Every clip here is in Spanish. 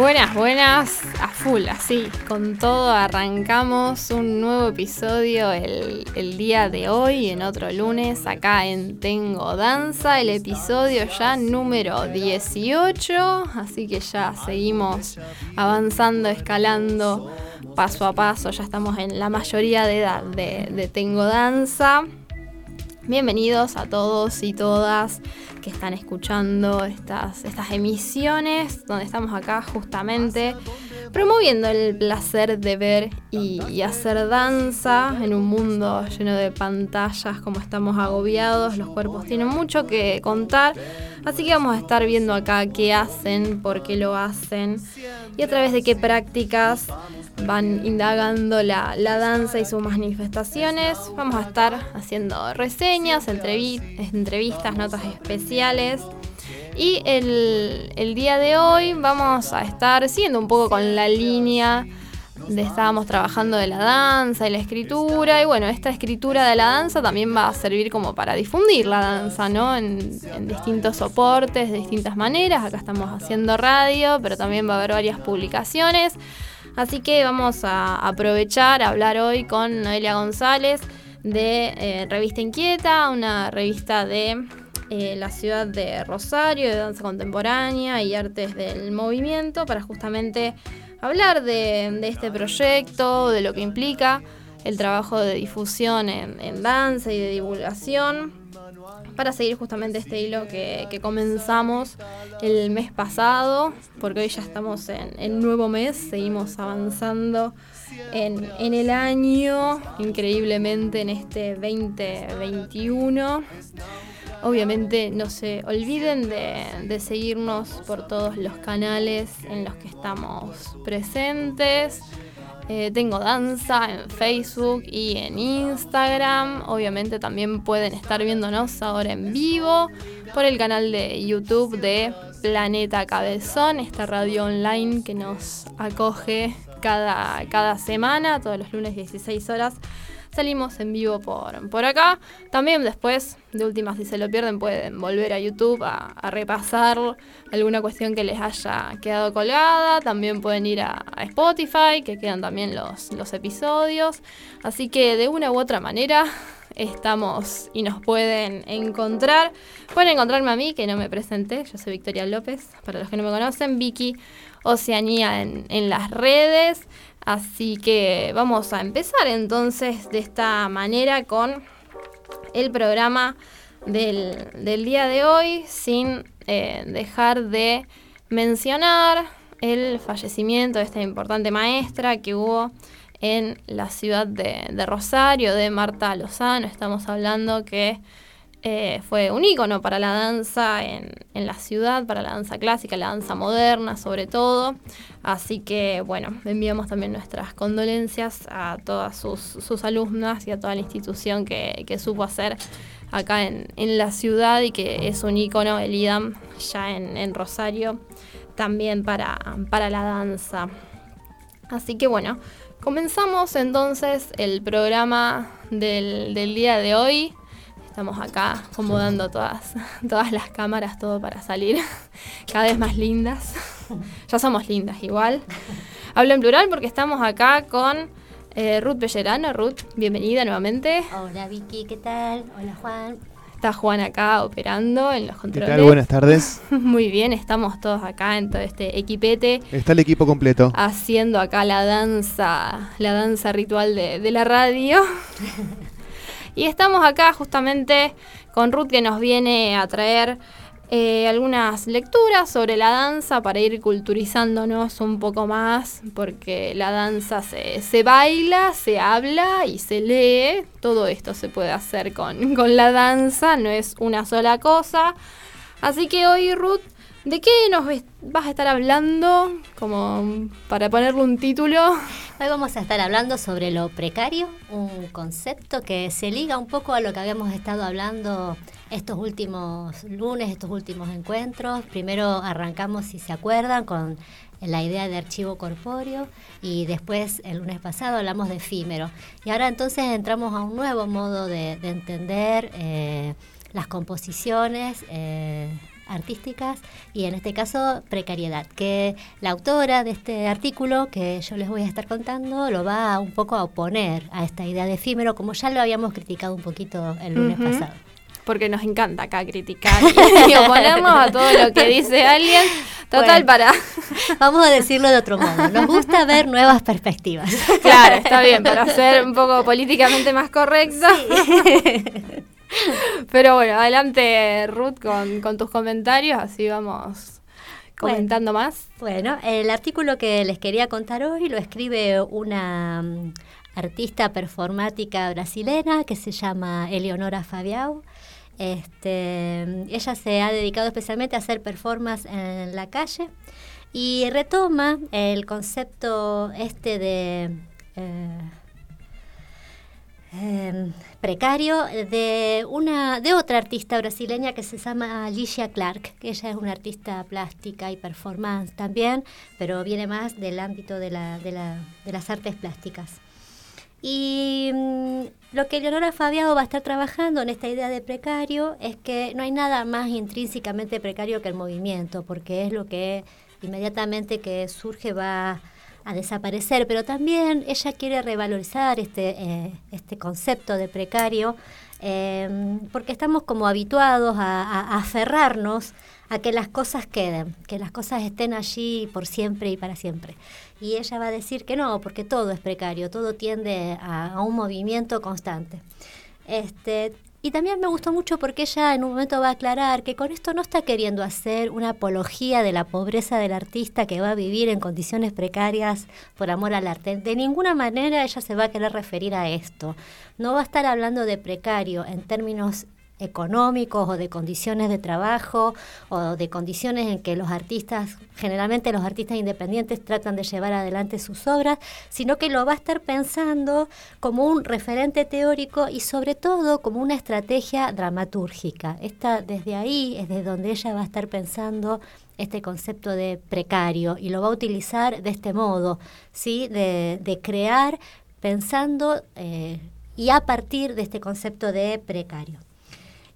Buenas, buenas, a full, así, con todo arrancamos un nuevo episodio el, el, día de hoy, en otro lunes, acá en Tengo Danza, el episodio ya número 18, así que ya seguimos avanzando, escalando paso a paso, ya estamos en la mayoría de edad de, de Tengo Danza. Bienvenidos a todos y todas que están escuchando estas, estas emisiones, donde estamos acá justamente promoviendo el placer de ver y, hacer danza en un mundo lleno de pantallas, como estamos agobiados, los cuerpos tienen mucho que contar, así que vamos a estar viendo acá qué hacen, por qué lo hacen y a través de qué prácticas van indagando la, danza y sus manifestaciones. Vamos a estar haciendo reseñas, entrevistas, notas especiales. Y el, el, día de hoy vamos a estar siguiendo un poco con la línea estábamos trabajando de la danza y la escritura. Y bueno, esta escritura de la danza también va a servir como para difundir la danza, ¿no? En, distintos soportes, de distintas maneras. Acá estamos haciendo radio, pero también va a haber varias publicaciones. Así que vamos a aprovechar a hablar hoy con Noelia González de eh, Revista Inquieta, una revista de eh, la ciudad de Rosario, de danza contemporánea y artes del movimiento, para justamente hablar de, este proyecto, de lo que implica el trabajo de difusión en danza y de divulgación para seguir justamente este hilo que, comenzamos el mes pasado, porque hoy ya estamos en el nuevo mes, seguimos avanzando en, el año, increíblemente en este 2021. Obviamente no se olviden de, seguirnos por todos los canales en los que estamos presentes. Eh, tengo danza en Facebook y en Instagram. Obviamente también pueden estar viéndonos ahora en vivo por el canal de YouTube de Planeta Cabezón, esta radio online que nos acoge cada, cada semana, todos los lunes 16 horas Salimos en vivo por, por acá. También después, de última, si se lo pierden, pueden volver a YouTube a, repasar alguna cuestión que les haya quedado colgada. También pueden ir a, Spotify, que quedan también los, los episodios. Así que de una u otra manera estamos y nos pueden encontrar. Pueden encontrarme a mí, que no me presenté, yo soy Victoria López, para los que no me conocen, Vicky Oceanía en, en las redes. Así que vamos a empezar entonces de esta manera con el programa del, día de hoy sin eh, dejar de mencionar el fallecimiento de esta importante maestra que hubo en la ciudad de, de Rosario, de Marta Lozano. Estamos hablando que eh, fue un ícono para la danza en, la ciudad, para la danza clásica, la danza moderna sobre todo. Así que bueno, enviamos también nuestras condolencias a todas sus, alumnas y a toda la institución que, supo hacer acá en, la ciudad y que es un ícono, el IDAM, ya en, Rosario, también para, para la danza. Así que bueno, comenzamos entonces el programa del, del día de hoy. Estamos acá acomodando todas, todas las cámaras, todo para salir cada vez más lindas. ya somos lindas igual. Hablo en plural porque estamos acá con eh, Ruth Pellerano. Ruth, bienvenida nuevamente. Hola Vicky, ¿qué tal? Hola Juan. Está Juan acá operando en los controles. ¿Qué tal? Buenas tardes. Muy bien, estamos todos acá en todo este equipete. Está el equipo completo. Haciendo acá la danza, la danza ritual de, de la radio. Y estamos acá justamente con Ruth que nos viene a traer eh, algunas lecturas sobre la danza para ir culturizándonos un poco más, porque la danza se, se, baila, se habla y se lee. Todo esto se puede hacer con, con la danza, no es una sola cosa. Así que hoy, Ruth, ¿De qué nos vas a estar hablando? Como para ponerle un título. Hoy vamos a estar hablando sobre lo precario, un concepto que se liga un poco a lo que habíamos estado hablando estos últimos lunes, estos últimos encuentros. Primero arrancamos, si se acuerdan, con la idea de archivo corpóreo y después el lunes pasado hablamos de efímero. Y ahora entonces entramos a un nuevo modo de, entender eh, las composiciones. Eh, artísticas y en este caso precariedad, que la autora de este artículo que yo les voy a estar contando lo va un poco a oponer a esta idea de efímero, como ya lo habíamos criticado un poquito el lunes pasado porque nos encanta acá criticar y oponernos a todo lo que dice alguien. Total, para. Vamos a decirlo de otro modo. Nos gusta ver nuevas perspectivas. Claro, está bien, para ser un poco políticamente más correcto. Pero bueno, adelante Ruth con, con tus comentarios, así vamos comentando más. Bueno, el artículo que les quería contar hoy lo escribe una mm, artista performática brasilera que se llama Eleonora Fabiao. Este, ella se ha dedicado especialmente a hacer performance en la calle y retoma el concepto este de eh, em, precario de una de otra artista brasileña que se llama Alicia Clark, que ella es una artista plástica y performance también, pero viene más del ámbito de, la, las artes plásticas. Y mm, lo que Leonora Fabiado va a estar trabajando en esta idea de precario es que no hay nada más intrínsecamente precario que el movimiento, porque es lo que inmediatamente que surge va a desaparecer, pero también ella quiere revalorizar este, eh, este concepto de precario, eh, porque estamos como habituados a aferrarnos a que las cosas queden, que las cosas estén allí por siempre y para siempre. Y ella va a decir que no, porque todo es precario, todo tiende a, un movimiento constante. Este, y también me gustó mucho porque ella en un momento va a aclarar que con esto no está queriendo hacer una apología de la pobreza del artista que va a vivir en condiciones precarias por amor al arte. De ninguna manera ella se va a querer referir a esto. No va a estar hablando de precario en términos económicos o de condiciones de trabajo o de condiciones en que los artistas, generalmente los artistas independientes tratan de llevar adelante sus obras, sino que lo va a estar pensando como un referente teórico y sobre todo como una estrategia dramatúrgica. Esta, desde ahí es desde donde ella va a estar pensando este concepto de precario y lo va a utilizar de este modo, ¿sí? de, crear pensando eh, y a partir de este concepto de precario.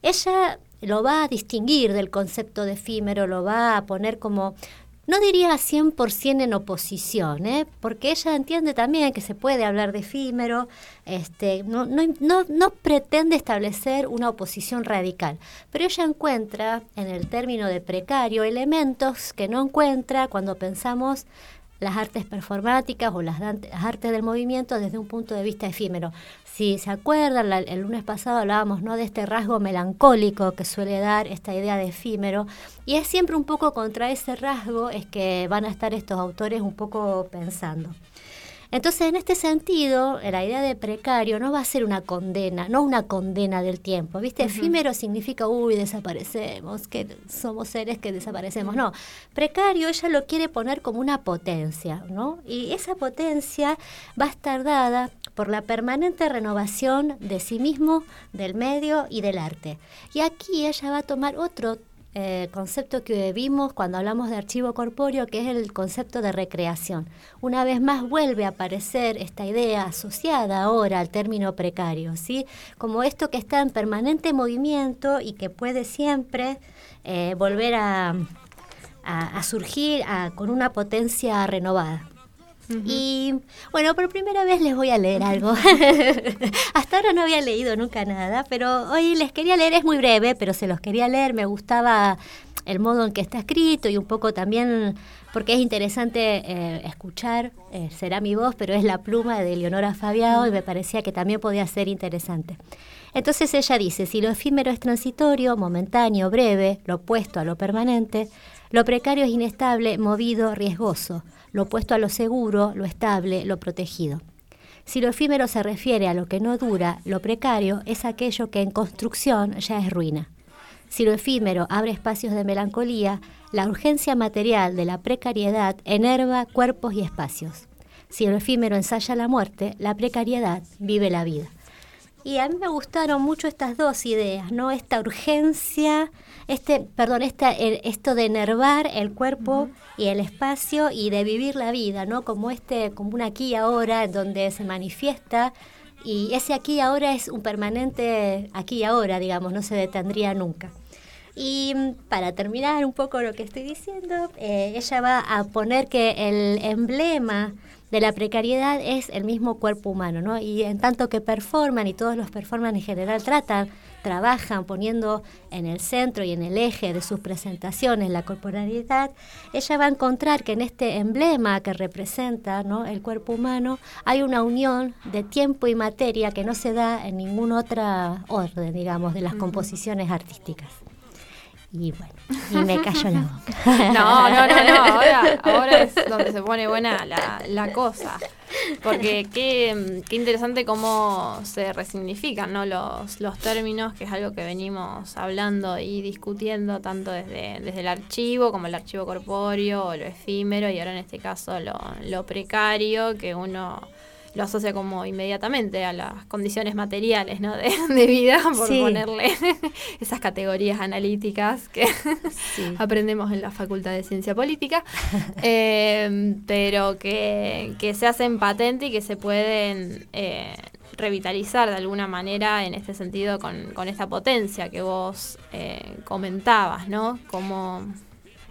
Ella lo va a distinguir del concepto de efímero, lo va a poner como, no diría 100% en oposición, ¿eh? porque ella entiende también que se puede hablar de efímero, este, no, no, no, no pretende establecer una oposición radical, pero ella encuentra en el término de precario elementos que no encuentra cuando pensamos las artes performáticas o las, artes del movimiento desde un punto de vista efímero. Si se acuerdan, el lunes pasado hablábamos ¿no? de este rasgo melancólico que suele dar esta idea de efímero, y es siempre un poco contra ese rasgo es que van a estar estos autores un poco pensando. Entonces, en este sentido, la idea de precario no va a ser una condena, no una condena del tiempo. ¿Viste? Efímero significa, uy, desaparecemos, que somos seres que desaparecemos. No, precario ella lo quiere poner como una potencia, ¿no? Y esa potencia va a estar dada por la permanente renovación de sí mismo, del medio y del arte. Y aquí ella va a tomar otro eh, concepto que vimos cuando hablamos de archivo corpóreo, que es el concepto de recreación. Una vez más vuelve a aparecer esta idea asociada ahora al término precario, ¿sí? Como esto que está en permanente movimiento y que puede siempre eh, volver a, surgir con una potencia renovada. Y bueno, por primera vez les voy a leer algo. Hasta ahora no había leído nunca nada, pero hoy les quería leer, es muy breve, pero se los quería leer, me gustaba el modo en que está escrito y un poco también porque es interesante eh, escuchar, eh, será mi voz, pero es la pluma de Leonora Fabiao y me parecía que también podía ser interesante. Entonces ella dice, si lo efímero es transitorio, momentáneo, breve, lo opuesto a lo permanente, lo precario es inestable, movido, riesgoso lo opuesto a lo seguro, lo estable, lo protegido. Si lo efímero se refiere a lo que no dura, lo precario es aquello que en construcción ya es ruina. Si lo efímero abre espacios de melancolía, la urgencia material de la precariedad enerva cuerpos y espacios. Si lo efímero ensaya la muerte, la precariedad vive la vida. Y a mí me gustaron mucho estas dos ideas, ¿no? Esta urgencia, este, perdón, esta, esto de enervar el cuerpo y el espacio y de vivir la vida, ¿no? Como este, como un aquí y ahora en donde se manifiesta y ese aquí y ahora es un permanente aquí y ahora, digamos, no se detendría nunca. Y mm, para terminar un poco lo que estoy diciendo, eh, ella va a poner que el emblema de la precariedad es el mismo cuerpo humano, ¿no? Y en tanto que performan, y todos los performan en general tratan, trabajan poniendo en el centro y en el eje de sus presentaciones la corporalidad, ella va a encontrar que en este emblema que representa ¿no? el cuerpo humano hay una unión de tiempo y materia que no se da en ninguna otra orden, digamos, de las composiciones artísticas. Y bueno, y me cayó la boca. No, no, no, no. Ahora, ahora es donde se pone buena la, la cosa. Porque qué, qué, interesante cómo se resignifican ¿no? los, los términos, que es algo que venimos hablando y discutiendo tanto desde, desde el archivo como el archivo corpóreo o lo efímero y ahora en este caso lo, lo precario, que uno lo asocia como inmediatamente a las condiciones materiales ¿no? de, vida, por ponerle esas categorías analíticas que aprendemos en la Facultad de Ciencia Política, eh, pero que, se hacen patente y que se pueden eh, revitalizar de alguna manera en este sentido con, con esta potencia que vos eh, comentabas, ¿no? Como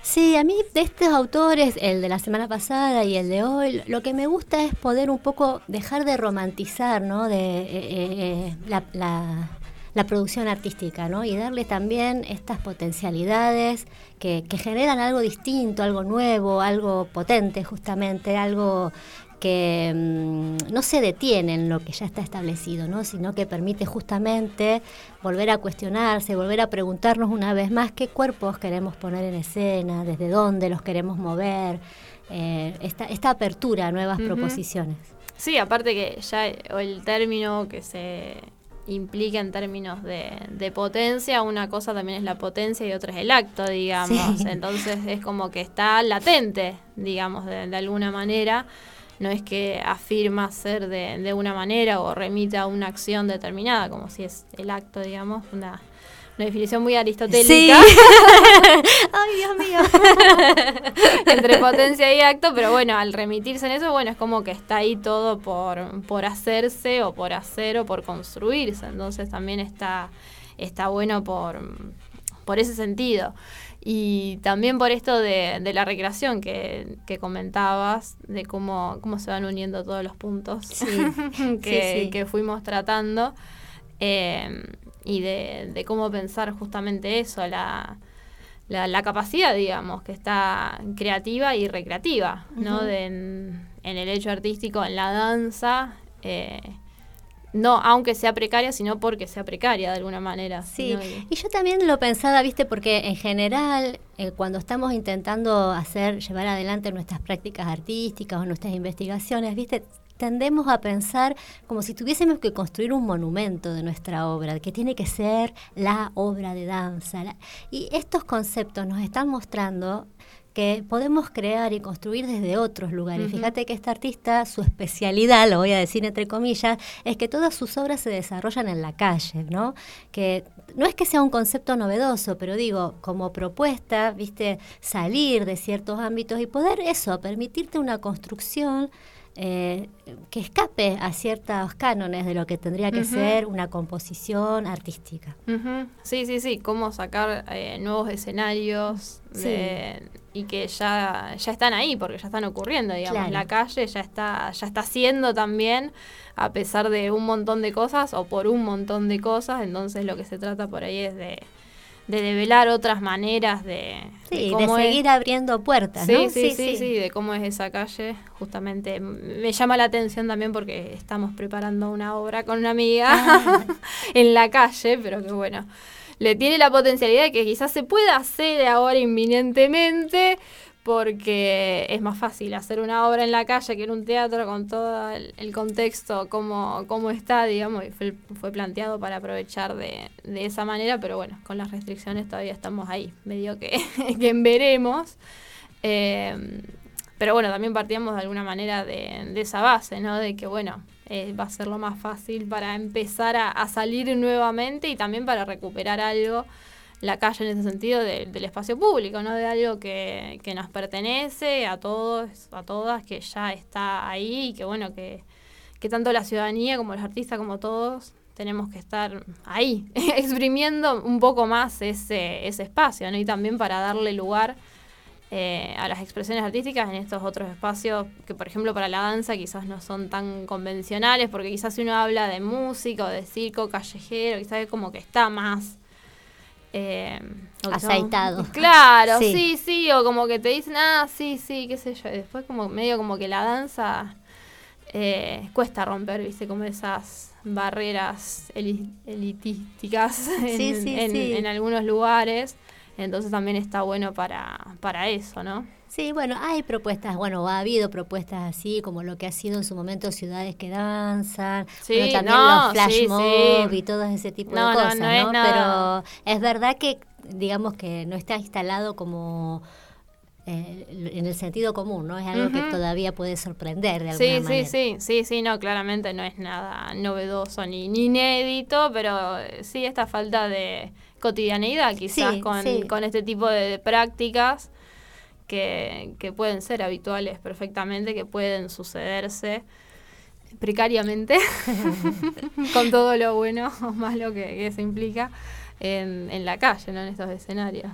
Sí, a mí de estos autores, el de la semana pasada y el de hoy, lo que me gusta es poder un poco dejar de romantizar ¿no? de, eh, eh, la, la, producción artística ¿no? y darle también estas potencialidades que, que generan algo distinto, algo nuevo, algo potente justamente, algo que mm, no se detiene en lo que ya está establecido, ¿no? sino que permite justamente volver a cuestionarse, volver a preguntarnos una vez más qué cuerpos queremos poner en escena, desde dónde los queremos mover, eh, esta, esta, apertura a nuevas proposiciones. Sí, aparte que ya el término que se implica en términos de, potencia, una cosa también es la potencia y otra es el acto, digamos. Entonces es como que está latente, digamos, de alguna manera no es que afirma ser de, de una manera o remita a una acción determinada, como si es el acto, digamos, una, definición muy aristotélica. Ay, Dios mío. Entre potencia y acto, pero bueno, al remitirse en eso, bueno, es como que está ahí todo por, por hacerse o por hacer o por construirse. Entonces también está, está bueno por, por ese sentido. Y también por esto de, de la recreación que, que, comentabas, de cómo, cómo se van uniendo todos los puntos que, que, fuimos tratando, eh, y de, de, cómo pensar justamente eso, la, la, capacidad, digamos, que está creativa y recreativa, ¿no? de, en, en, el hecho artístico, en la danza. Eh, no aunque sea precaria, sino porque sea precaria de alguna manera. Sí, y yo también lo pensaba, viste, porque en general, eh, cuando estamos intentando hacer, llevar adelante nuestras prácticas artísticas o nuestras investigaciones, viste, tendemos a pensar como si tuviésemos que construir un monumento de nuestra obra, que tiene que ser la obra de danza. y estos conceptos nos están mostrando que podemos crear y construir desde otros lugares. Fíjate que esta artista, su especialidad, lo voy a decir entre comillas, es que todas sus obras se desarrollan en la calle, ¿no? Que no es que sea un concepto novedoso, pero digo, como propuesta, viste, salir de ciertos ámbitos y poder eso, permitirte una construcción eh, que escape a ciertos cánones de lo que tendría que ser una composición artística. Sí, sí, sí, cómo sacar eh, nuevos escenarios y que ya, ya están ahí, porque ya están ocurriendo, digamos, la calle ya está, ya está haciendo también, a pesar de un montón de cosas o por un montón de cosas, entonces lo que se trata por ahí es de de develar otras maneras de, sí, de, seguir abriendo puertas, sí, Sí, sí, sí, de cómo es esa calle. Justamente me llama la atención también porque estamos preparando una obra con una amiga ah. en la calle, pero que bueno, le tiene la potencialidad de que quizás se pueda hacer ahora inminentemente, porque es más fácil hacer una obra en la calle que en un teatro con todo el, contexto como, como está, digamos, y fue, fue planteado para aprovechar de, de, esa manera, pero bueno, con las restricciones todavía estamos ahí, medio que, que veremos. Eh, pero bueno, también partíamos de alguna manera de, de esa base, ¿no? De que, bueno, eh, va a ser lo más fácil para empezar a, a salir nuevamente y también para recuperar algo la calle en ese sentido del espacio público, ¿no? De algo que, que, nos pertenece a todos, a todas, que ya está ahí y que bueno, que, que tanto la ciudadanía como los artistas como todos tenemos que estar ahí, exprimiendo un poco más ese, ese espacio, ¿no? Y también para darle lugar eh, a las expresiones artísticas en estos otros espacios que, por ejemplo, para la danza quizás no son tan convencionales, porque quizás si uno habla de música o de circo callejero, quizás es como que está más... Eh, Aceitado. Claro, sí. sí. o como que te dicen, ah, sí, sí, qué sé yo. Y después como medio como que la danza eh, cuesta romper, viste, como esas barreras elitísticas en algunos lugares. Entonces también está bueno para, para eso, ¿no? Sí, bueno, hay propuestas, bueno, ha habido propuestas así, como lo que ha sido en su momento Ciudades que Danzan, sí, también los flash mob y todo ese tipo de cosas, ¿no? Pero es verdad que, digamos que no está instalado como... Eh, en el sentido común, ¿no? Es algo que todavía puede sorprender de alguna sí, manera. Sí, sí, sí, sí, no, claramente no es nada novedoso ni, ni inédito, pero sí esta falta de cotidianeidad quizás con, este tipo de prácticas que, pueden ser habituales perfectamente, que pueden sucederse precariamente, con todo lo bueno o malo que, que se implica en, la calle, ¿no? en estos escenarios.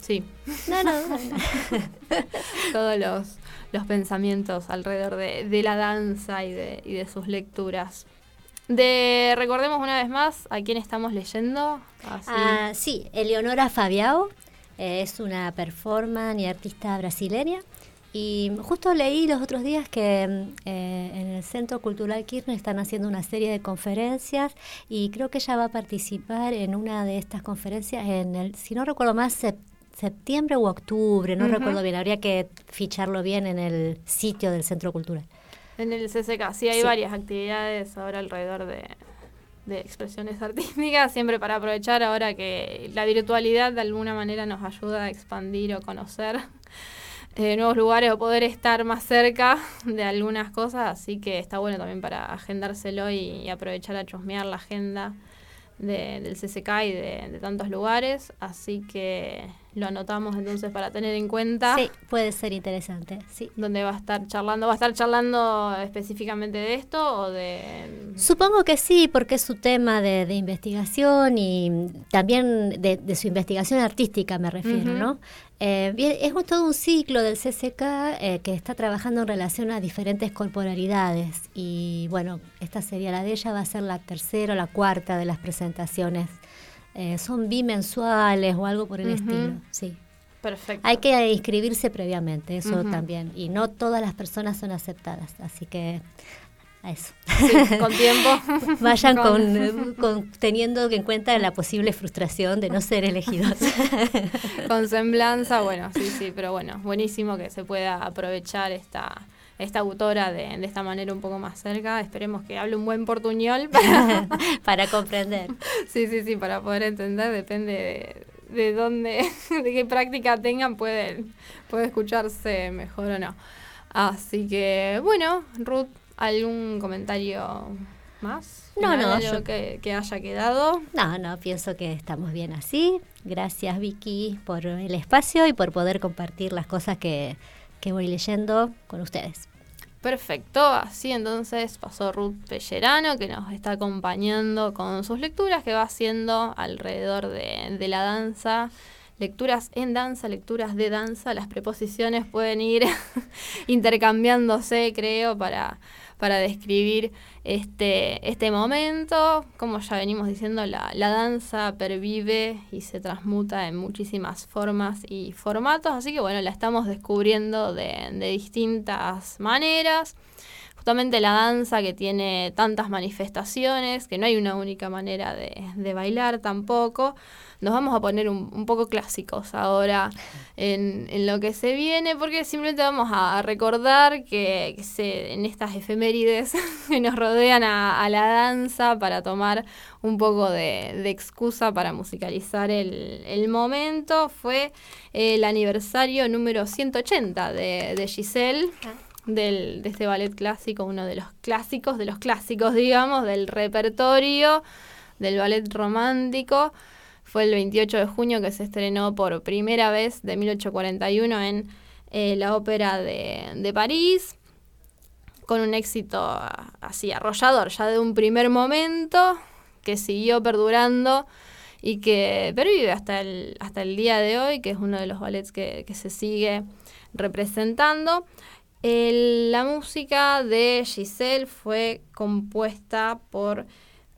sí. No, no, Todos los, los pensamientos alrededor de, la danza y de, y de sus lecturas. De, recordemos una vez más a quién estamos leyendo. Ah, sí, Eleonora Fabiao eh, es una performance y artista brasileña. Y justo leí los otros días que eh, en el Centro Cultural Kirchner están haciendo una serie de conferencias y creo que ella va a participar en una de estas conferencias en el, si no recuerdo más, septiembre u octubre, no recuerdo bien, habría que ficharlo bien en el sitio del Centro Cultural. En el CCK, sí, hay varias actividades ahora alrededor de, expresiones artísticas, siempre para aprovechar ahora que la virtualidad de alguna manera nos ayuda a expandir o conocer eh, nuevos lugares o poder estar más cerca de algunas cosas, así que está bueno también para agendárselo y, aprovechar a chusmear la agenda del CCK y de tantos lugares, así que lo anotamos entonces para tener en cuenta. Sí, puede ser interesante, sí. ¿Dónde va a estar charlando? ¿Va a estar charlando específicamente de esto o de...? Supongo que sí, porque es su tema de, investigación y también de, su investigación artística me refiero, ¿no? Eh, es todo un ciclo del CCK eh, que está trabajando en relación a diferentes corporalidades y bueno, esta sería la de ella, va a ser la tercera o la cuarta de las presentaciones eh, son bimensuales o algo por el estilo, sí. Perfecto. Hay que inscribirse previamente, eso también. Y no todas las personas son aceptadas, así que a eso. con tiempo. Vayan con, teniendo en cuenta la posible frustración de no ser elegidos. con semblanza, bueno, sí, sí, pero bueno, buenísimo que se pueda aprovechar esta esta autora de, de, esta manera un poco más cerca. Esperemos que hable un buen portuñol para, para comprender. Sí, sí, sí, para poder entender, depende de, dónde, de qué práctica tengan, puede, puede escucharse mejor o no. Así que, bueno, Ruth, ¿algún comentario más? No, no. Yo... Que, que, haya quedado. No, no, pienso que estamos bien así. Gracias, Vicky, por el espacio y por poder compartir las cosas que, que voy leyendo con ustedes. Perfecto, así entonces pasó Ruth Pellerano que nos está acompañando con sus lecturas que va haciendo alrededor de, de la danza lecturas en danza, lecturas de danza, las preposiciones pueden ir intercambiándose, creo, para, para describir este, este momento. Como ya venimos diciendo, la, la, danza pervive y se transmuta en muchísimas formas y formatos, así que bueno, la estamos descubriendo de, de distintas maneras justamente la danza que tiene tantas manifestaciones, que no hay una única manera de, de bailar tampoco, nos vamos a poner un, poco clásicos ahora en, lo que se viene, porque simplemente vamos a, recordar que, se, en estas efemérides que nos rodean a, la danza para tomar un poco de, excusa para musicalizar el, momento, fue el aniversario número 180 de, de Giselle. Ah. Del, de este ballet clásico, uno de los clásicos, de los clásicos, digamos, del repertorio del ballet romántico. Fue el 28 de junio que se estrenó por primera vez de 1841 en eh, la Ópera de, París. con un éxito así arrollador, ya de un primer momento que siguió perdurando y que pervive hasta el, hasta el día de hoy, que es uno de los ballets que, se sigue representando. la música de Giselle fue compuesta por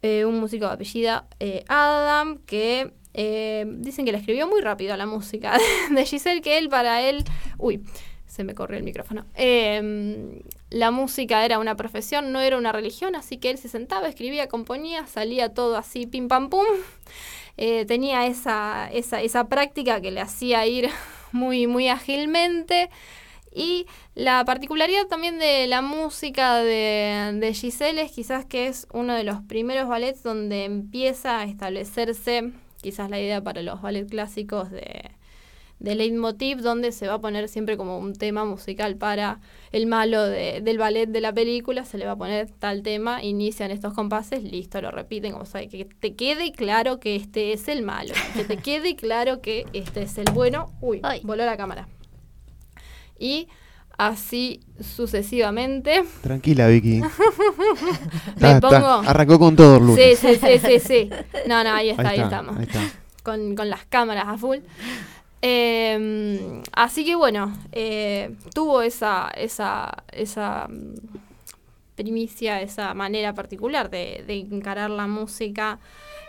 eh, un músico de apellido eh, Adam, que eh, dicen que le escribió muy rápido la música de Giselle, que él para él... Uy, se me corrió el micrófono. Em, la música era una profesión, no era una religión, así que él se sentaba, escribía, componía, salía todo así, pim pam pum. Eh, tenía esa, esa, esa, práctica que le hacía ir muy, muy ágilmente. Y la particularidad también de la música de, de Giselle es quizás que es uno de los primeros ballets donde empieza a establecerse quizás la idea para los ballets clásicos de, de leitmotiv donde se va a poner siempre como un tema musical para el malo del ballet de la película, se le va a poner tal tema, inician estos compases, listo, lo repiten, como sabe, que te quede claro que este es el malo, que te quede claro que este es el bueno, uy, voló la cámara. Y así sucesivamente. Tranquila, Vicky. Me pongo... Arrancó con todo, Lunes. Sí, sí, sí, sí, No, no, ahí está, ahí, estamos. Con, con las cámaras a full. Em, así que bueno, eh, tuvo esa, esa, esa mm, primicia, esa manera particular de, encarar la música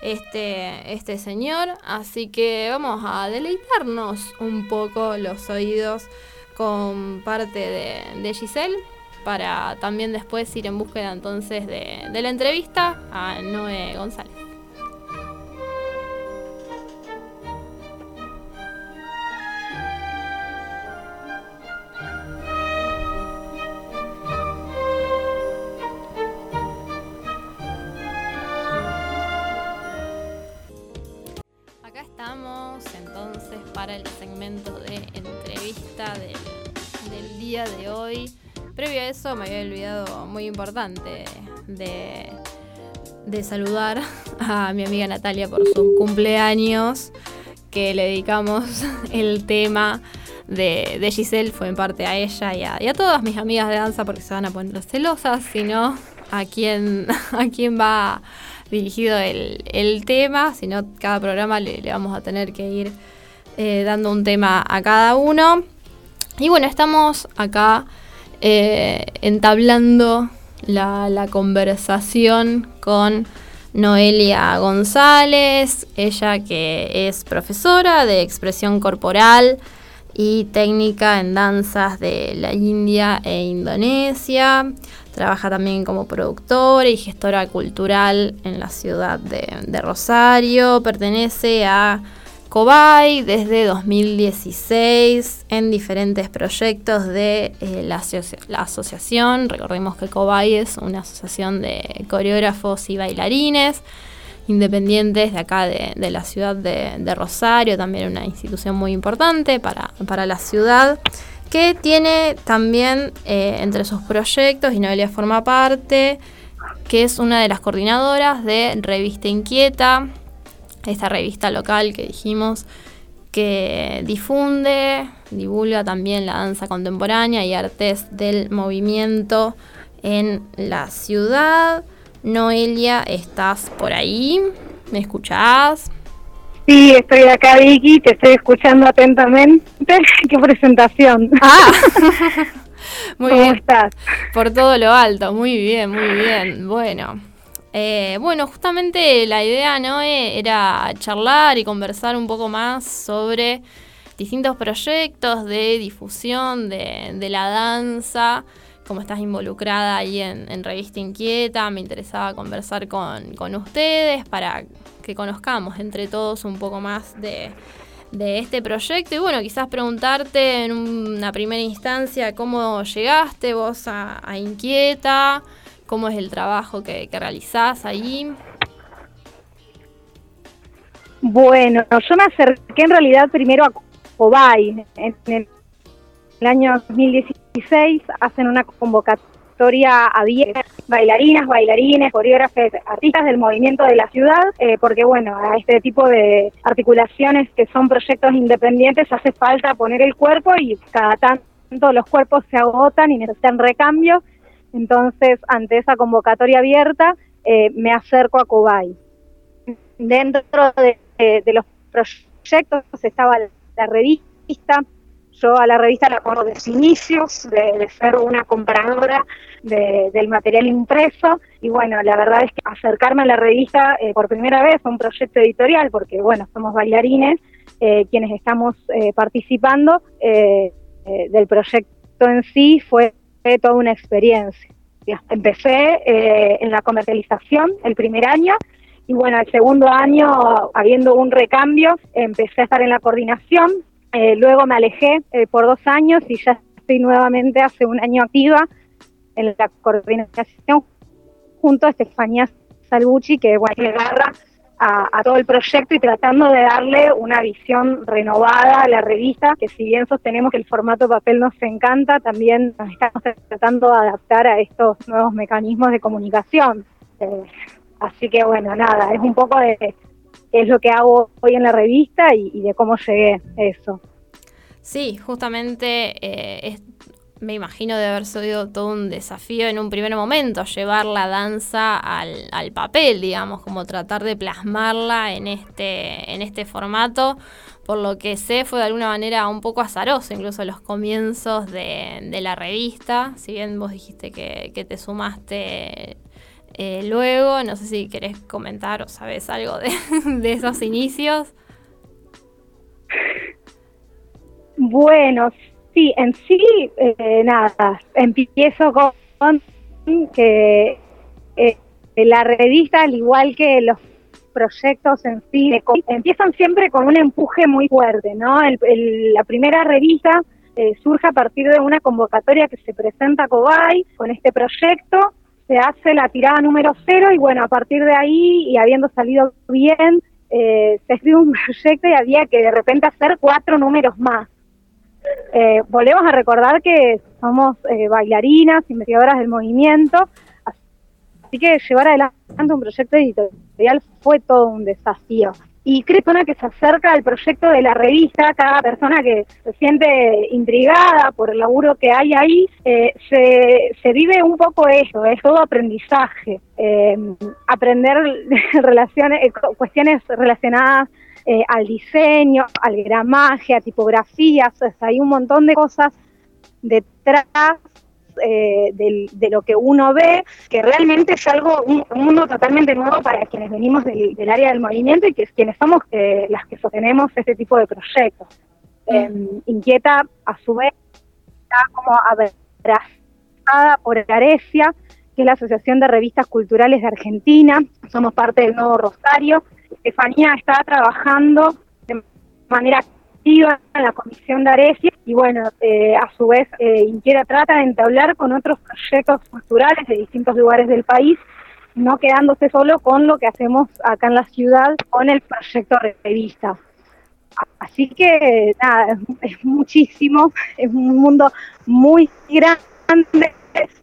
este, este señor. Así que vamos a deleitarnos un poco los oídos con parte de, Giselle para también después ir en búsqueda entonces de, de la entrevista a Noé González. para el segmento de del, día de hoy. Previo a eso me había olvidado muy importante de, de saludar a mi amiga Natalia por sus cumpleaños, que le dedicamos el tema de, de, Giselle, fue en parte a ella y a, todas mis amigas de danza porque se van a poner celosas, sino a quién, a quién va dirigido el, el tema, sino cada programa le vamos a tener que ir eh, dando un tema a cada uno. Y bueno, estamos acá eh, entablando la, conversación con Noelia González, ella que es profesora de expresión corporal y técnica en danzas de la India e Indonesia. Trabaja también como productora y gestora cultural en la ciudad de Rosario. Pertenece a Cobay desde 2016 en diferentes proyectos de eh, la, asociación. Recordemos que Cobay es una asociación de coreógrafos y bailarines independientes de acá de, la ciudad de, Rosario, también una institución muy importante para, la ciudad, que tiene también eh, entre sus proyectos, y Noelia forma parte, que es una de las coordinadoras de Revista Inquieta, esta revista local que dijimos que difunde, divulga también la danza contemporánea y artes del movimiento en la ciudad. Noelia, ¿estás por ahí? ¿Me escuchás? Sí, estoy acá, Vicky, te estoy escuchando atentamente. ¡Qué presentación! Ah, muy ¿Cómo estás? Por todo lo alto, muy bien, muy bien. Bueno, eh, bueno, justamente la idea ¿no? Eh, era charlar y conversar un poco más sobre distintos proyectos de difusión de, la danza, como estás involucrada ahí en, Revista Inquieta, me interesaba conversar con, ustedes para que conozcamos entre todos un poco más de, este proyecto. Y bueno, quizás preguntarte en una primera instancia cómo llegaste vos a Inquieta cómo es el trabajo que, realizás ahí. Bueno, yo me acerqué en realidad primero a Cobay. En el, año 2016 hacen una convocatoria a 10 bailarinas, bailarines, coreógrafos, artistas del movimiento de la ciudad, eh, porque bueno, a este tipo de articulaciones que son proyectos independientes hace falta poner el cuerpo y cada tanto los cuerpos se agotan y necesitan recambio Entonces, ante esa convocatoria abierta, eh, me acerco a Cobay. Dentro de, los proyectos estaba la revista, yo a la revista la pongo desde inicios, de, ser una compradora del material impreso, y bueno, la verdad es que acercarme a la revista eh, por primera vez fue un proyecto editorial, porque bueno, somos bailarines eh, quienes estamos participando del proyecto en sí, fue toda una experiencia. Empecé eh, en la comercialización el primer año y bueno, el segundo año, habiendo un recambio, empecé a estar en la coordinación. Eh, luego me alejé eh, por dos años y ya estoy nuevamente hace un año activa en la coordinación junto a Estefanía Salgucci, que bueno, le agarra a, todo el proyecto y tratando de darle una visión renovada a la revista, que si bien sostenemos que el formato papel nos encanta, también nos estamos tratando de adaptar a estos nuevos mecanismos de comunicación. Eh, así que bueno, nada, es un poco de es lo que hago hoy en la revista y, de cómo llegué a eso. Sí, justamente eh, me imagino de haber sido todo un desafío en un primer momento, llevar la danza al, al, papel, digamos, como tratar de plasmarla en este, en este formato. Por lo que sé, fue de alguna manera un poco azaroso, incluso los comienzos de, de la revista. Si bien vos dijiste que, que te sumaste eh, luego, no sé si querés comentar o sabes algo de, de esos inicios. Bueno, Sí, en sí, eh, nada, empiezo con que eh, la revista, al igual que los proyectos en sí, empiezan siempre con un empuje muy fuerte, ¿no? la primera revista eh, surge a partir de una convocatoria que se presenta a Cobay con este proyecto, se hace la tirada número cero y bueno, a partir de ahí y habiendo salido bien, se escribe un proyecto y había que de repente hacer cuatro números más. Eh, volvemos a recordar que somos eh, bailarinas, investigadoras del movimiento, así que llevar adelante un proyecto editorial fue todo un desafío. Y cada persona que se acerca al proyecto de la revista, cada persona que se siente intrigada por el laburo que hay ahí, eh, se, se, vive un poco eso, es todo aprendizaje. aprender relaciones, cuestiones relacionadas eh, al diseño, al gramaje, a tipografías, hay un montón de cosas detrás eh, de, lo que uno ve, que realmente es algo, un, mundo totalmente nuevo para quienes venimos del, área del movimiento y que es quienes somos eh, las que sostenemos este tipo de proyectos. Em, inquieta, a su vez, está como abrazada por Arecia, que es la Asociación de Revistas Culturales de Argentina, somos parte del Nuevo Rosario, Estefanía está trabajando de manera activa en la comisión de Arecia y bueno, eh, a su vez eh, Inquiera trata de entablar con otros proyectos culturales de distintos lugares del país, no quedándose solo con lo que hacemos acá en la ciudad con el proyecto Revista. Así que nada, es muchísimo, es un mundo muy grande,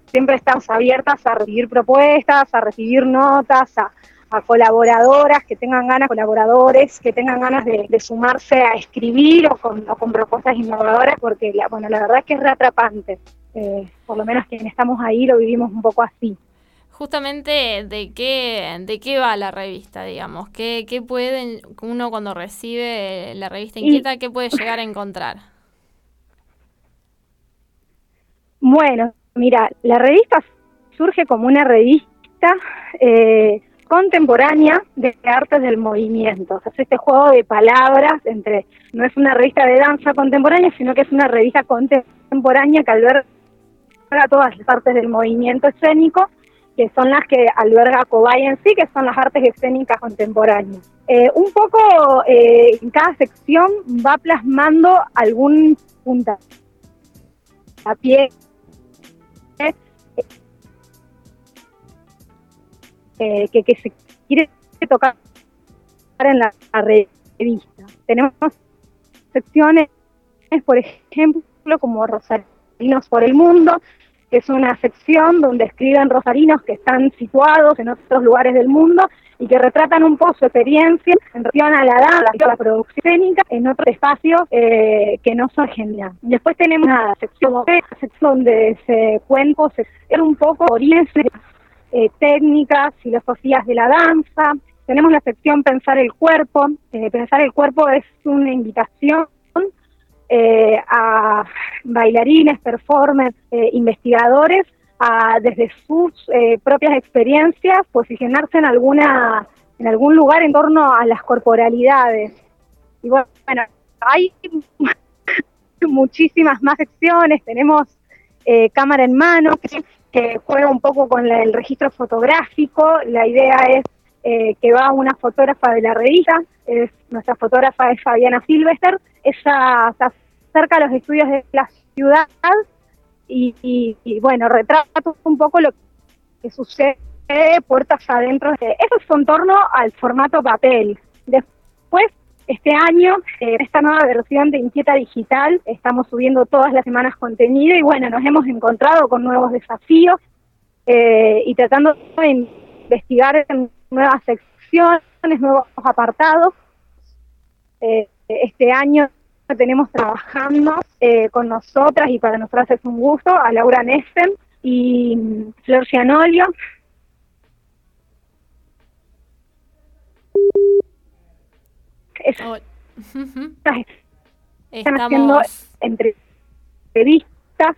siempre estamos abiertas a recibir propuestas, a recibir notas, a, a colaboradoras que tengan ganas, colaboradores que tengan ganas de, sumarse a escribir o con, propuestas innovadoras, porque la, bueno, la verdad es que es reatrapante. Eh, por lo menos quienes estamos ahí lo vivimos un poco así. Justamente de qué, de qué va la revista, digamos, qué, qué puede uno cuando recibe la revista Inquieta, qué puede llegar a encontrar. Bueno, mira, la revista surge como una revista eh, contemporánea de artes del movimiento. Es este juego de palabras entre, no es una revista de danza contemporánea, sino que es una revista contemporánea que alberga todas las artes del movimiento escénico, que son las que alberga Cobay en sí, que son las artes escénicas contemporáneas. Eh, un poco eh, en cada sección va plasmando algún punta a pie que, se quiere tocar en la, revista. Tenemos secciones, por ejemplo, como Rosarinos por el Mundo, que es una sección donde escriben rosarinos que están situados en otros lugares del mundo y que retratan un poco su experiencia en relación a la danza, a la producción escénica en otro espacio eh, que no son genial. Después tenemos una sección, donde se cuenta, se un poco orígenes, eh, técnicas, filosofías de la danza. Tenemos la sección Pensar el cuerpo. Eh, Pensar el cuerpo es una invitación eh, a bailarines, performers, investigadores desde sus eh, propias experiencias, posicionarse en alguna en algún lugar en torno a las corporalidades. Y bueno, hay muchísimas más secciones, tenemos eh, cámara en mano, que, juega un poco con el registro fotográfico, la idea es eh, que va una fotógrafa de la revista, es, nuestra fotógrafa es Fabiana Silvester, ella se acerca a los estudios de la ciudad y, bueno, retrato un poco lo que sucede puertas adentro. Eso es en torno al formato papel. Después, este año, en esta nueva versión de Inquieta Digital, estamos subiendo todas las semanas contenido y bueno, nos hemos encontrado con nuevos desafíos eh, y tratando de investigar nuevas secciones, nuevos apartados. Eh, este año tenemos trabajando eh, con nosotras y para nosotras es un gusto a Laura Nessen y Flor Están haciendo entrevistas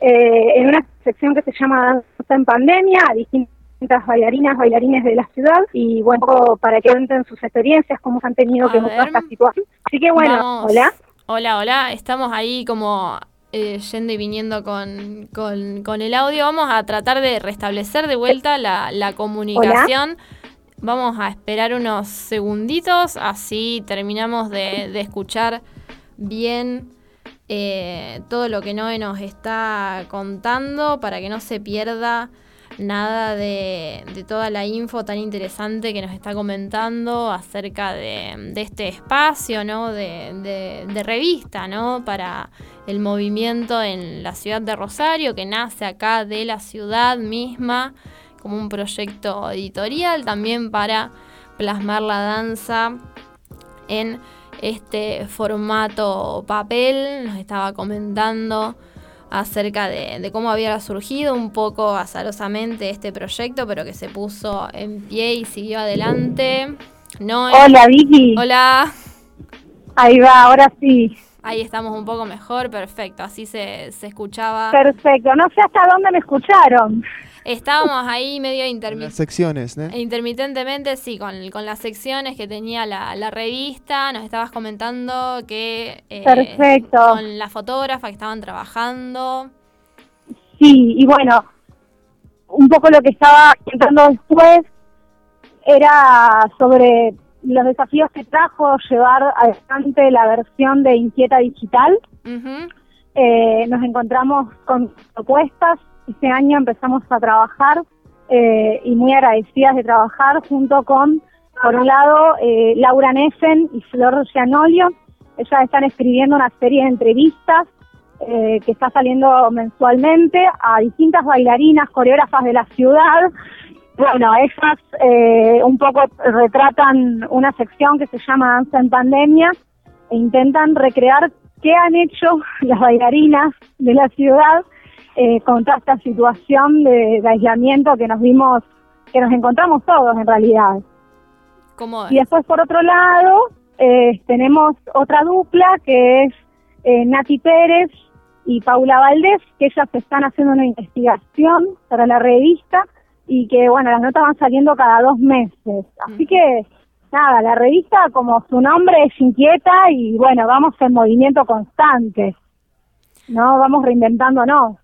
eh, en una sección que se llama Danza en Pandemia a distintas bailarinas, bailarines de la ciudad y bueno, para que cuenten sus experiencias, cómo han tenido que buscar esta situación. Así que bueno, hola. Hola, hola, estamos ahí como eh, yendo y viniendo con, con, el audio. Vamos a tratar de restablecer de vuelta la, la comunicación. Vamos a esperar unos segunditos, así terminamos de, escuchar bien eh, todo lo que Noé nos está contando para que no se pierda nada de, toda la info tan interesante que nos está comentando acerca de, este espacio, ¿no? De, revista, ¿no? Para el movimiento en la ciudad de Rosario, que nace acá de la ciudad misma, como un proyecto editorial, también para plasmar la danza en este formato papel. Nos estaba comentando acerca de, cómo había surgido un poco azarosamente este proyecto, pero que se puso en pie y siguió adelante. No, Hola Vicky. Hola. Ahí va, ahora sí. Ahí estamos un poco mejor, perfecto, así se, se escuchaba. Perfecto, no sé hasta dónde me escucharon. Estábamos ahí medio intermitentes. secciones, Intermitentemente, sí, con, las secciones que tenía la, revista. Nos estabas comentando que. Eh, Perfecto. Con la fotógrafa que estaban trabajando. Sí, y bueno, un poco lo que estaba comentando después era sobre los desafíos que trajo llevar adelante la versión de Inquieta Digital. Eh, nos encontramos con propuestas este año empezamos a trabajar eh, y muy agradecidas de trabajar junto con, por un lado, eh, Laura Neffen y Flor Gianolio. Ellas están escribiendo una serie de entrevistas eh, que está saliendo mensualmente a distintas bailarinas, coreógrafas de la ciudad. Bueno, ellas un poco retratan una sección que se llama Danza en Pandemia e intentan recrear qué han hecho las bailarinas de la ciudad eh, con toda esta situación de, aislamiento que nos vimos, que nos encontramos todos en realidad. Y después por otro lado eh, tenemos otra dupla que es eh, Nati Pérez y Paula Valdés, que ellas están haciendo una investigación para la revista y que bueno, las notas van saliendo cada dos meses. Así mm. que nada, la revista como su nombre es inquieta y bueno, vamos en movimiento constante, ¿no? Vamos reinventándonos.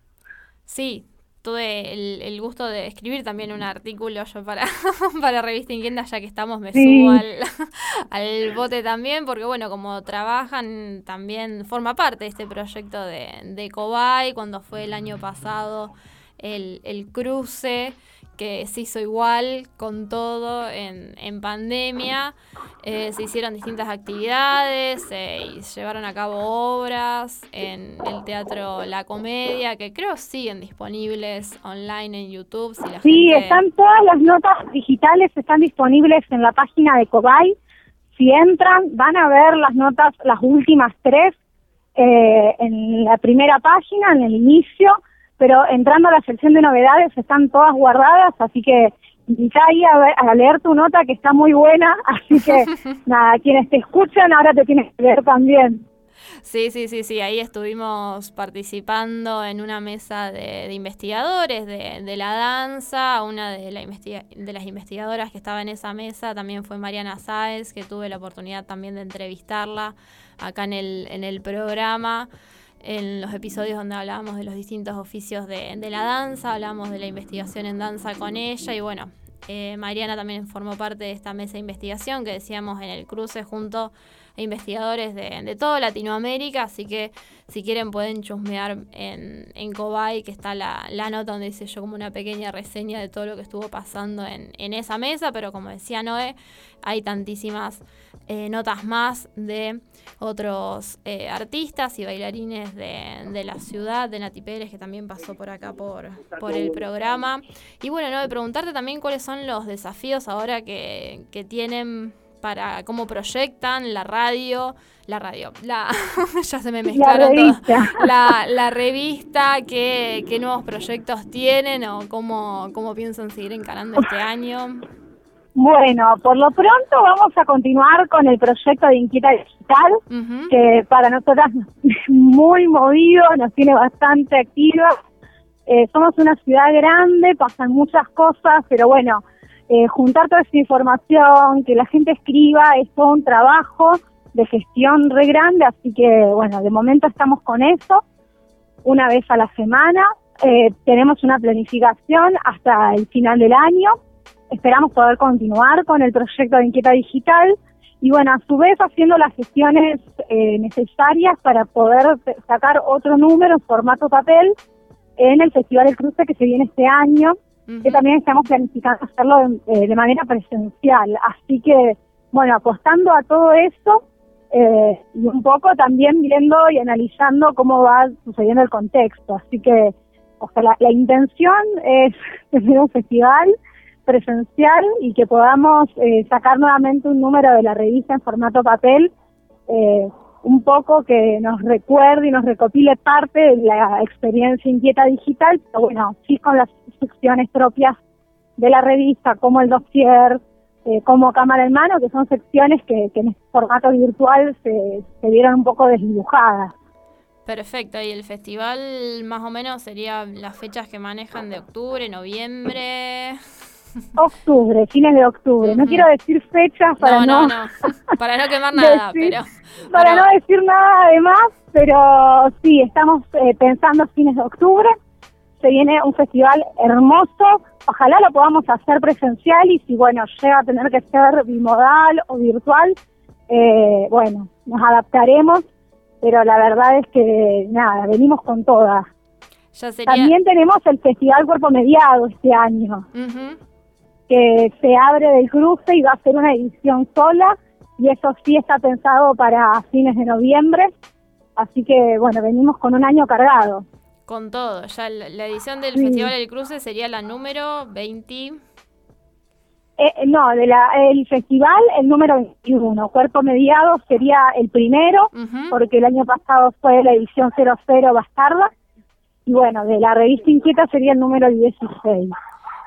Sí, tuve el, gusto de escribir también un artículo yo para, para Revista Inquieta, ya que estamos, me subo al, bote también, porque bueno, como trabajan, también forma parte de este proyecto de, de Cobay, cuando fue el año pasado el, el cruce que se hizo igual con todo en, en pandemia. Eh, se hicieron distintas actividades, se llevaron a cabo obras en el teatro La Comedia, que creo siguen disponibles online en YouTube. Si la sí, están todas las notas digitales, están disponibles en la página de Cobay. Si entran, van a ver las notas, las últimas tres, eh, en la primera página, en el inicio, pero entrando a la sección de novedades están todas guardadas, así que invita ahí a, leer tu nota que está muy buena, así que nada, quienes te escuchan ahora te tienes que leer también. Sí, sí, sí, sí, ahí estuvimos participando en una mesa de, investigadores de, la danza, una de, la de las investigadoras que estaba en esa mesa también fue Mariana Sáez, que tuve la oportunidad también de entrevistarla acá en el, en el programa en los episodios donde hablábamos de los distintos oficios de, la danza, hablamos de la investigación en danza con ella y bueno, eh, Mariana también formó parte de esta mesa de investigación que decíamos en el cruce junto investigadores de, de toda Latinoamérica, así que si quieren pueden chusmear en, en Cobay, que está la, la, nota donde hice yo como una pequeña reseña de todo lo que estuvo pasando en, en esa mesa, pero como decía Noé, hay tantísimas eh, notas más de otros eh, artistas y bailarines de, de, la ciudad, de Nati Pérez, que también pasó por acá por, por el programa. Y bueno, no, de preguntarte también cuáles son los desafíos ahora que, que tienen para cómo proyectan la radio, la radio, la ya se me mezclaron la revista, la, la revista qué, qué, nuevos proyectos tienen o cómo, cómo piensan seguir encarando este año. Bueno, por lo pronto vamos a continuar con el proyecto de Inquieta Digital, que para nosotras es muy movido, nos tiene bastante activa. Eh, somos una ciudad grande, pasan muchas cosas, pero bueno, eh, juntar toda esa información, que la gente escriba, es todo un trabajo de gestión re grande, así que bueno, de momento estamos con eso, una vez a la semana. Eh, tenemos una planificación hasta el final del año esperamos poder continuar con el proyecto de Inquieta Digital y bueno, a su vez haciendo las gestiones eh, necesarias para poder sacar otro número en formato papel en el Festival del Cruce que se viene este año, que también estamos planificando hacerlo de, eh, manera presencial. Así que, bueno, apostando a todo esto eh, y un poco también viendo y analizando cómo va sucediendo el contexto. Así que, o sea, la, la intención es tener un festival presencial y que podamos eh, sacar nuevamente un número de la revista en formato papel, eh, un poco que nos recuerde y nos recopile parte de la experiencia inquieta digital, pero bueno, sí con las secciones propias de la revista, como el dossier, eh, como cámara en mano, que son secciones que, que en formato virtual se, se vieron un poco desdibujadas. Perfecto, y el festival más o menos sería las fechas que manejan de octubre, noviembre. Octubre, fines de octubre. No quiero decir fechas para no, para no quemar nada, pero para no decir nada además, pero sí, estamos eh, pensando fines de octubre. Se viene un festival hermoso. Ojalá lo podamos hacer presencial y si bueno llega a tener que ser bimodal o virtual, eh, bueno, nos adaptaremos. Pero la verdad es que nada, venimos con todas. También tenemos el Festival Cuerpo Mediado este año que se abre del cruce y va a ser una edición sola y eso sí está pensado para fines de noviembre. Así que bueno, venimos con un año cargado. Con todo, ya la, edición del Festival del Cruce sería la número 20. Eh, eh, no, de la, el festival el número 21, Cuerpo Mediado sería el primero, porque el año pasado fue la edición 00 Bastarda, y bueno, de la revista Inquieta sería el número 16.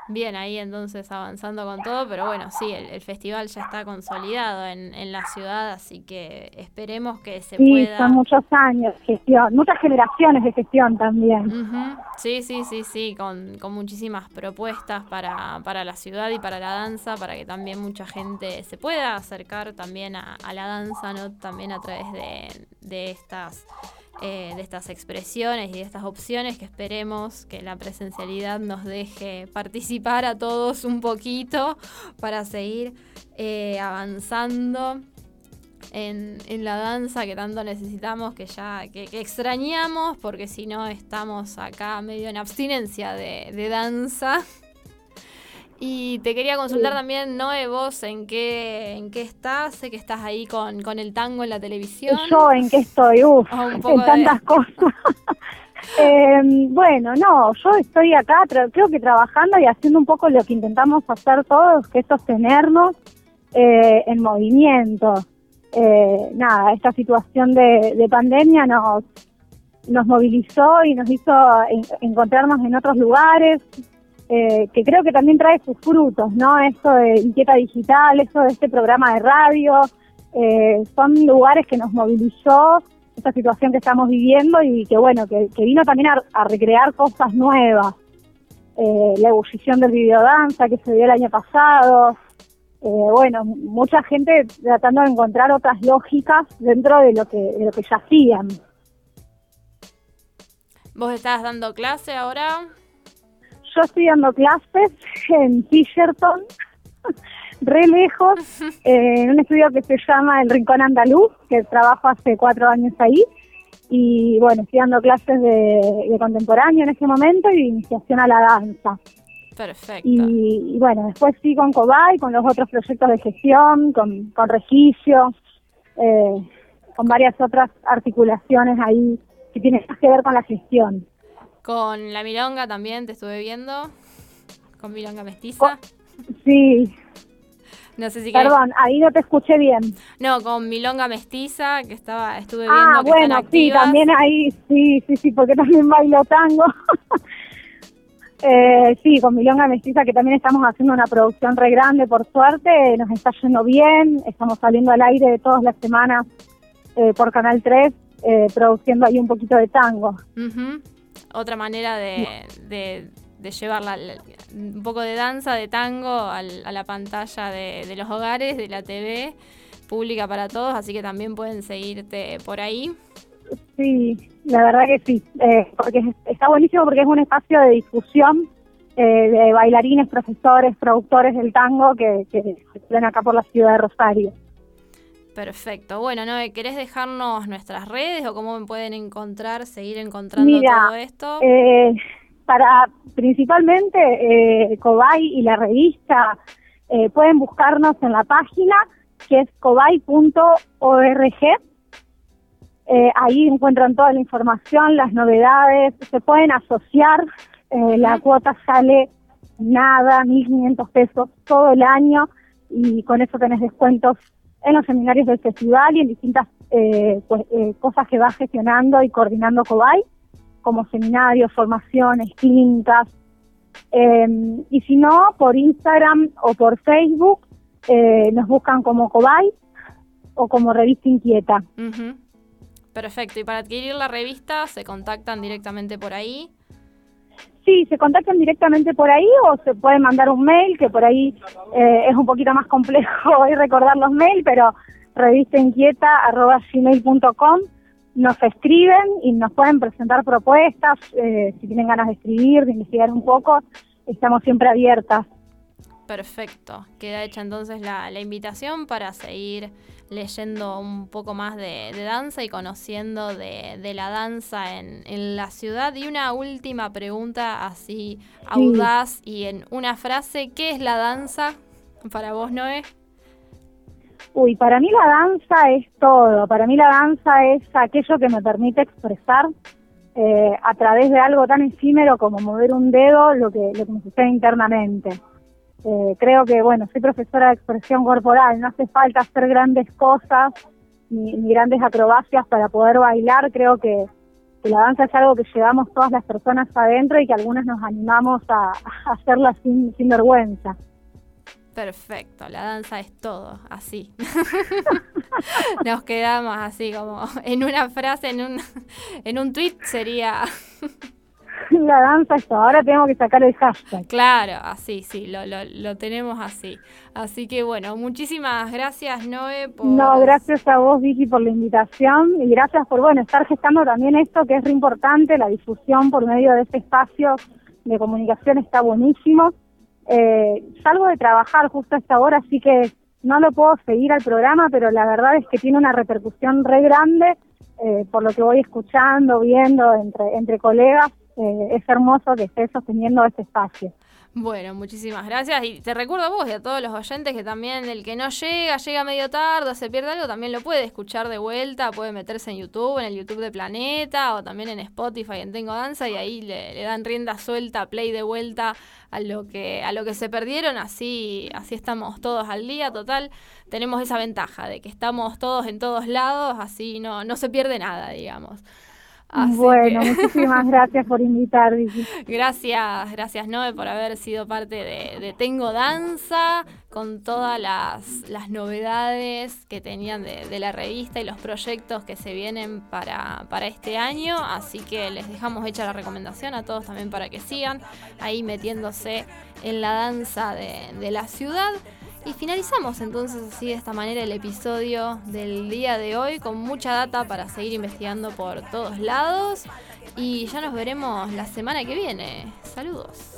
Bien, ahí entonces avanzando con todo, pero bueno, sí, el, festival ya está consolidado en, en, la ciudad, así que esperemos que se sí, pueda... son muchos años de gestión, muchas generaciones de gestión también. Sí, sí, sí, sí, con, con muchísimas propuestas para, para la ciudad y para la danza, para que también mucha gente se pueda acercar también a, a la danza, ¿no? También a través de, de estas eh, de estas expresiones y de estas opciones que esperemos que la presencialidad nos deje participar a todos un poquito para seguir eh, avanzando en, la danza que tanto necesitamos, que ya que, extrañamos, porque si no estamos acá medio en abstinencia de, danza. Y te quería consultar también, Noé, vos en qué, en qué estás, sé que estás ahí con, con el tango en la televisión. Yo en qué estoy, uff, Ah, un en de- tantas cosas. Eh, bueno, no, yo estoy acá, creo que trabajando y haciendo un poco lo que intentamos hacer todos, que es sostenernos eh, en movimiento. Eh, nada, esta situación de, de pandemia nos, nos movilizó y nos hizo en- encontrarnos en otros lugares, eh, que creo que también trae sus frutos, ¿no? Esto de Inquieta Digital, eso de este programa de radio, eh, son lugares que nos movilizó esta situación que estamos viviendo y que bueno, que, vino también a, a recrear cosas nuevas. Eh, la ebullición del videodanza que se dio el año pasado, eh, bueno, mucha gente tratando de encontrar otras lógicas dentro de lo que, de lo que ya hacían. ¿Vos estás dando clase ahora? Yo estoy dando clases en Fisherton, re lejos, eh, en un estudio que se llama El Rincón Andaluz, que trabajo hace cuatro años ahí. Y bueno, estoy dando clases de, de contemporáneo en este momento y de iniciación a la danza. Perfecto. Y, y bueno, después sí con Cobay, con los otros proyectos de gestión, con, con Registro, eh, con varias otras articulaciones ahí que tienen más que ver con la gestión. Con la milonga también te estuve viendo. Con milonga mestiza. Sí, No sé si querés- perdón, ahí no te escuché bien. No, con milonga mestiza, que estaba, estuve viendo Ah, que bueno, están sí, también ahí, sí, sí, sí, porque también bailo tango. eh, sí, con Milonga Mestiza, que también estamos haciendo una producción re grande, por suerte, nos está yendo bien, estamos saliendo al aire todas las semanas eh, por Canal 3, eh, produciendo ahí un poquito de tango. Ujú. Otra manera de, de, de llevar la- la- un poco de danza, de tango al- a la pantalla de, de los hogares, de la TV, pública para todos, así que también pueden seguirte por ahí. Sí, la verdad que sí, eh, porque es- está buenísimo porque es un espacio de discusión eh, de bailarines, profesores, productores del tango que, que circulan acá por la ciudad de Rosario. Perfecto. Bueno, Noé, ¿querés dejarnos nuestras redes o cómo me pueden encontrar, seguir encontrando Mira, todo esto? Eh, para principalmente eh, Cobay y la revista eh, pueden buscarnos en la página que es cobay.org. Eh, ahí encuentran toda la información, las novedades, se pueden asociar. eh, la cuota sale nada, 1.500 pesos todo el año y con eso tenés descuentos en los seminarios del festival y en distintas eh, pues, eh, cosas que va gestionando y coordinando Cobay como seminarios, formaciones, clínicas. Eh, y si no, por Instagram o por Facebook eh, nos buscan como Cobay o como Revista Inquieta. Perfecto. Y para adquirir la revista se contactan directamente por ahí. Sí, se contactan directamente por ahí o se pueden mandar un mail, que por ahí eh, es un poquito más complejo hoy recordar los mails, pero revistainquieta.gmail.com nos escriben y nos pueden presentar propuestas, eh, si tienen ganas de escribir, de investigar un poco, estamos siempre abiertas. Perfecto. Queda hecha entonces la, la invitación para seguir leyendo un poco más de, de danza y conociendo de, de la danza en, en la ciudad. Y una última pregunta así audaz y en una frase. ¿Qué es la danza para vos, Noé? Uy, para mí la danza es todo. Para mí la danza es aquello que me permite expresar eh, a través de algo tan efímero como mover un dedo lo que, lo que me sucede internamente. Eh, creo que, bueno, soy profesora de expresión corporal, no hace falta hacer grandes cosas ni, grandes acrobacias para poder bailar. Creo que, que la danza es algo que llevamos todas las personas adentro y que algunas nos animamos a, a hacerla sin, sin vergüenza. Perfecto, la danza es todo, así. Nos quedamos así como en una frase, en un, en un tweet sería, La danza es todo. Ahora tengo que sacar el hashtag. claro, así, sí, lo, lo, lo tenemos así. Así que bueno, muchísimas gracias Noé por... No, gracias a vos, Vicky, por la invitación y gracias por, bueno, estar gestando también esto que es re importante, la difusión por medio de este espacio de comunicación está buenísimo. Eh, salgo de trabajar justo a esta hora, así que no lo puedo seguir al programa, pero la verdad es que tiene una repercusión re grande eh, por lo que voy escuchando, viendo entre, entre colegas. Eh, es hermoso que esté sosteniendo este espacio. Bueno, muchísimas gracias. Y te recuerdo a vos y a todos los oyentes que también el que no llega, llega medio tarde, se pierde algo, también lo puede escuchar de vuelta, puede meterse en YouTube, en el YouTube de Planeta o también en Spotify, en Tengo Danza y ahí le, dan rienda suelta, play de vuelta a lo que a lo que se perdieron, así así estamos todos al día, total. Tenemos esa ventaja de que estamos todos en todos lados, así no no se pierde nada, digamos bueno, muchísimas gracias por invitar, Gracias, gracias Noé por haber sido parte de, Tengo Danza, con todas las, las novedades que tenían de, la revista y los proyectos que se vienen para, para este año. Así que les dejamos hecha la recomendación a todos también para que sigan ahí metiéndose en la danza de, de la ciudad. Y finalizamos entonces así de esta manera el episodio del día de hoy con mucha data para seguir investigando por todos lados. Y ya nos veremos la semana que viene. Saludos.